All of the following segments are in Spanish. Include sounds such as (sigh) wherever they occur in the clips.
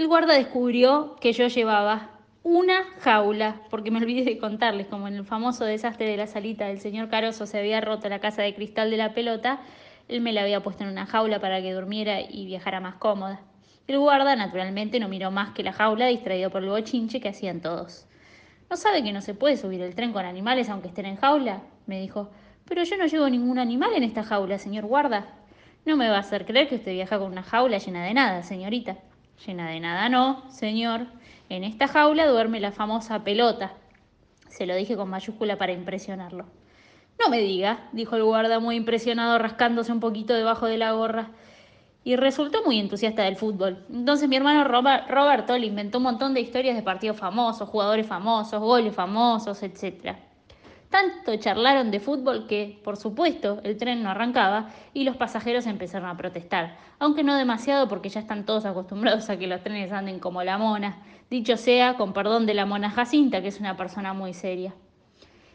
El guarda descubrió que yo llevaba una jaula, porque me olvidé de contarles, como en el famoso desastre de la salita del señor Caroso se había roto la casa de cristal de la pelota, él me la había puesto en una jaula para que durmiera y viajara más cómoda. El guarda, naturalmente, no miró más que la jaula, distraído por el bochinche que hacían todos. ¿No sabe que no se puede subir el tren con animales aunque estén en jaula? me dijo. Pero yo no llevo ningún animal en esta jaula, señor guarda. No me va a hacer creer que usted viaja con una jaula llena de nada, señorita. Llena de nada no, señor. En esta jaula duerme la famosa pelota. Se lo dije con mayúscula para impresionarlo. No me diga, dijo el guarda muy impresionado, rascándose un poquito debajo de la gorra. Y resultó muy entusiasta del fútbol. Entonces mi hermano Roberto le inventó un montón de historias de partidos famosos, jugadores famosos, goles famosos, etc. Tanto charlaron de fútbol que, por supuesto, el tren no arrancaba y los pasajeros empezaron a protestar, aunque no demasiado porque ya están todos acostumbrados a que los trenes anden como la mona, dicho sea con perdón de la mona Jacinta, que es una persona muy seria.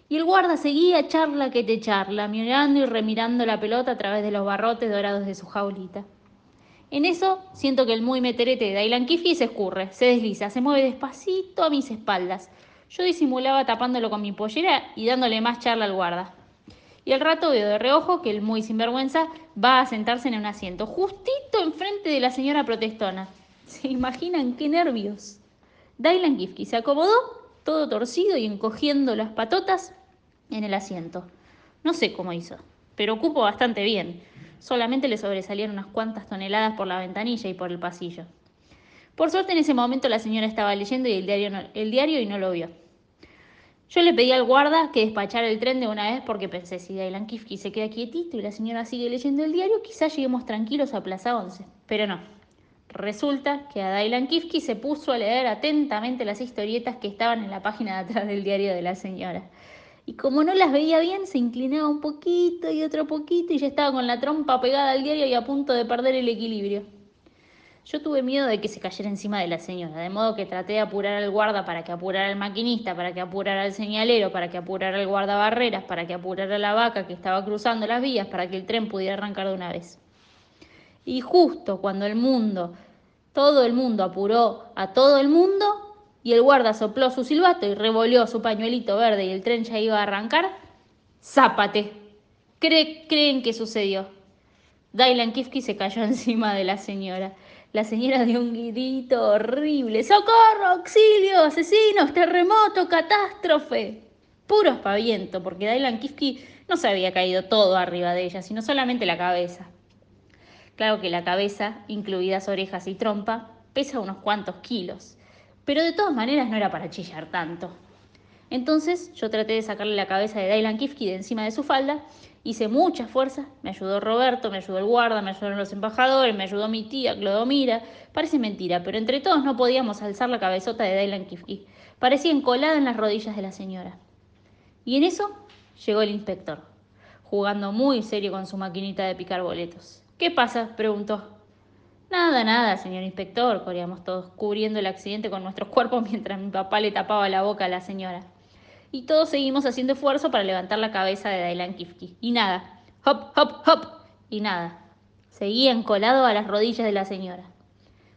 Y el guarda seguía charla que te charla, mirando y remirando la pelota a través de los barrotes dorados de su jaulita. En eso siento que el muy meterete de Dailan Kifi se escurre, se desliza, se mueve despacito a mis espaldas yo disimulaba tapándolo con mi pollera y dándole más charla al guarda. Y al rato veo de reojo que el muy sinvergüenza va a sentarse en un asiento, justito enfrente de la señora protestona. ¿Se imaginan qué nervios? Dylan Gifke se acomodó, todo torcido y encogiendo las patotas en el asiento. No sé cómo hizo, pero ocupo bastante bien. Solamente le sobresalían unas cuantas toneladas por la ventanilla y por el pasillo. Por suerte en ese momento la señora estaba leyendo y el diario, el diario y no lo vio. Yo le pedí al guarda que despachara el tren de una vez porque pensé, si Dailan Kifki se queda quietito y la señora sigue leyendo el diario, quizás lleguemos tranquilos a Plaza 11. Pero no. Resulta que a Dailan Kifki se puso a leer atentamente las historietas que estaban en la página de atrás del diario de la señora. Y como no las veía bien, se inclinaba un poquito y otro poquito y ya estaba con la trompa pegada al diario y a punto de perder el equilibrio. Yo tuve miedo de que se cayera encima de la señora, de modo que traté de apurar al guarda para que apurara al maquinista, para que apurara al señalero, para que apurara al guardabarreras, para que apurara la vaca que estaba cruzando las vías, para que el tren pudiera arrancar de una vez. Y justo cuando el mundo, todo el mundo apuró a todo el mundo, y el guarda sopló su silbato y revolvió su pañuelito verde y el tren ya iba a arrancar, ¡zápate! ¿Creen que sucedió? Dylan Kifke se cayó (laughs) encima de la señora. La señora dio un grito horrible. ¡Socorro! ¡Auxilio! ¡Asesinos! ¡Terremoto! ¡Catástrofe! Puro espaviento, porque Dailan Kifki no se había caído todo arriba de ella, sino solamente la cabeza. Claro que la cabeza, incluidas orejas y trompa, pesa unos cuantos kilos, pero de todas maneras no era para chillar tanto. Entonces yo traté de sacarle la cabeza de Dailan Kifki de encima de su falda Hice mucha fuerza, me ayudó Roberto, me ayudó el guarda, me ayudaron los embajadores, me ayudó mi tía Clodomira. Parece mentira, pero entre todos no podíamos alzar la cabezota de Dylan Kifki. Parecía encolada en las rodillas de la señora. Y en eso llegó el inspector, jugando muy serio con su maquinita de picar boletos. ¿Qué pasa? preguntó. Nada, nada, señor inspector, coreamos todos, cubriendo el accidente con nuestros cuerpos mientras mi papá le tapaba la boca a la señora y todos seguimos haciendo esfuerzo para levantar la cabeza de Dailan Kifki. Y nada, hop, hop, hop, y nada. Seguía encolado a las rodillas de la señora.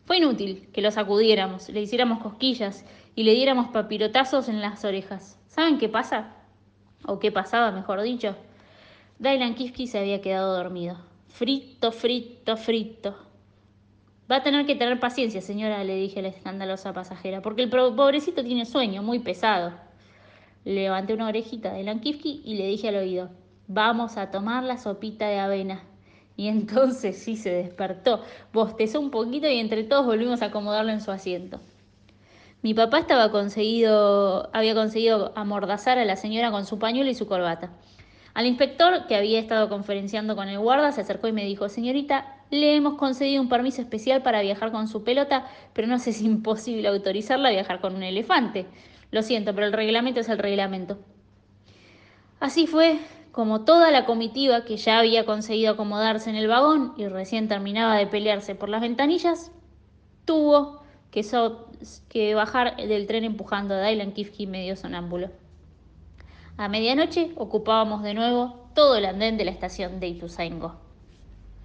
Fue inútil que lo sacudiéramos, le hiciéramos cosquillas y le diéramos papirotazos en las orejas. ¿Saben qué pasa? O qué pasaba, mejor dicho. Dailan Kifki se había quedado dormido. Frito, frito, frito. Va a tener que tener paciencia, señora, le dije a la escandalosa pasajera, porque el pobrecito tiene sueño muy pesado. Le levanté una orejita de Lankifki y le dije al oído, vamos a tomar la sopita de avena. Y entonces sí se despertó, bostezó un poquito y entre todos volvimos a acomodarlo en su asiento. Mi papá estaba conseguido, había conseguido amordazar a la señora con su pañuelo y su corbata. Al inspector, que había estado conferenciando con el guarda, se acercó y me dijo, señorita, le hemos concedido un permiso especial para viajar con su pelota, pero no es imposible autorizarla a viajar con un elefante. Lo siento, pero el reglamento es el reglamento. Así fue como toda la comitiva que ya había conseguido acomodarse en el vagón y recién terminaba de pelearse por las ventanillas, tuvo que, que bajar del tren empujando a Dylan Kifke medio sonámbulo. A medianoche ocupábamos de nuevo todo el andén de la estación de Ituzaingó.